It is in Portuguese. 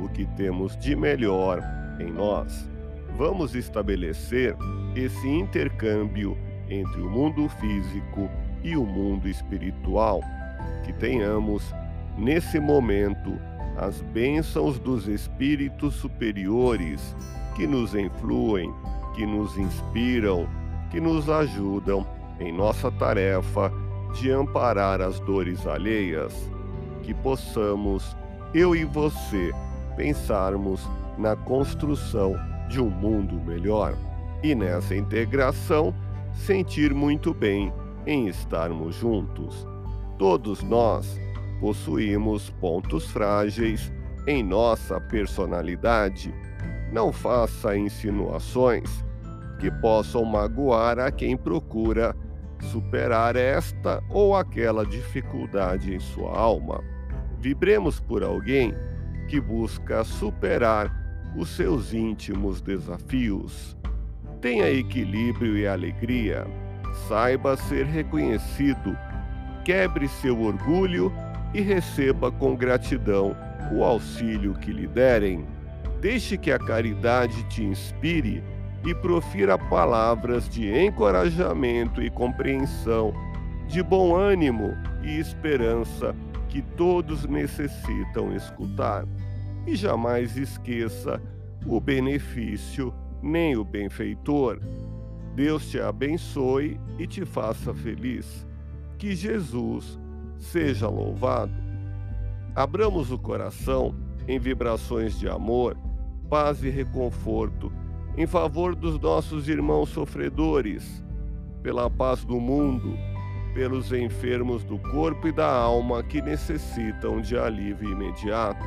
o que temos de melhor em nós. Vamos estabelecer esse intercâmbio entre o mundo físico e o mundo espiritual, que tenhamos, nesse momento, as bênçãos dos espíritos superiores que nos influem, que nos inspiram, que nos ajudam em nossa tarefa de amparar as dores alheias, que possamos, eu e você, pensarmos na construção de um mundo melhor e nessa integração sentir muito bem em estarmos juntos. Todos nós possuímos pontos frágeis em nossa personalidade. Não faça insinuações que possam magoar a quem procura superar esta ou aquela dificuldade em sua alma. Vibremos por alguém que busca superar os seus íntimos desafios. Tenha equilíbrio e alegria. Saiba ser reconhecido. Quebre seu orgulho e receba com gratidão o auxílio que lhe derem. Deixe que a caridade te inspire e profira palavras de encorajamento e compreensão, de bom ânimo e esperança que todos necessitam escutar. E jamais esqueça o benefício nem o benfeitor. Deus te abençoe e te faça feliz. Que Jesus seja louvado. Abramos o coração em vibrações de amor, paz e reconforto em favor dos nossos irmãos sofredores, pela paz do mundo, pelos enfermos do corpo e da alma que necessitam de alívio imediato,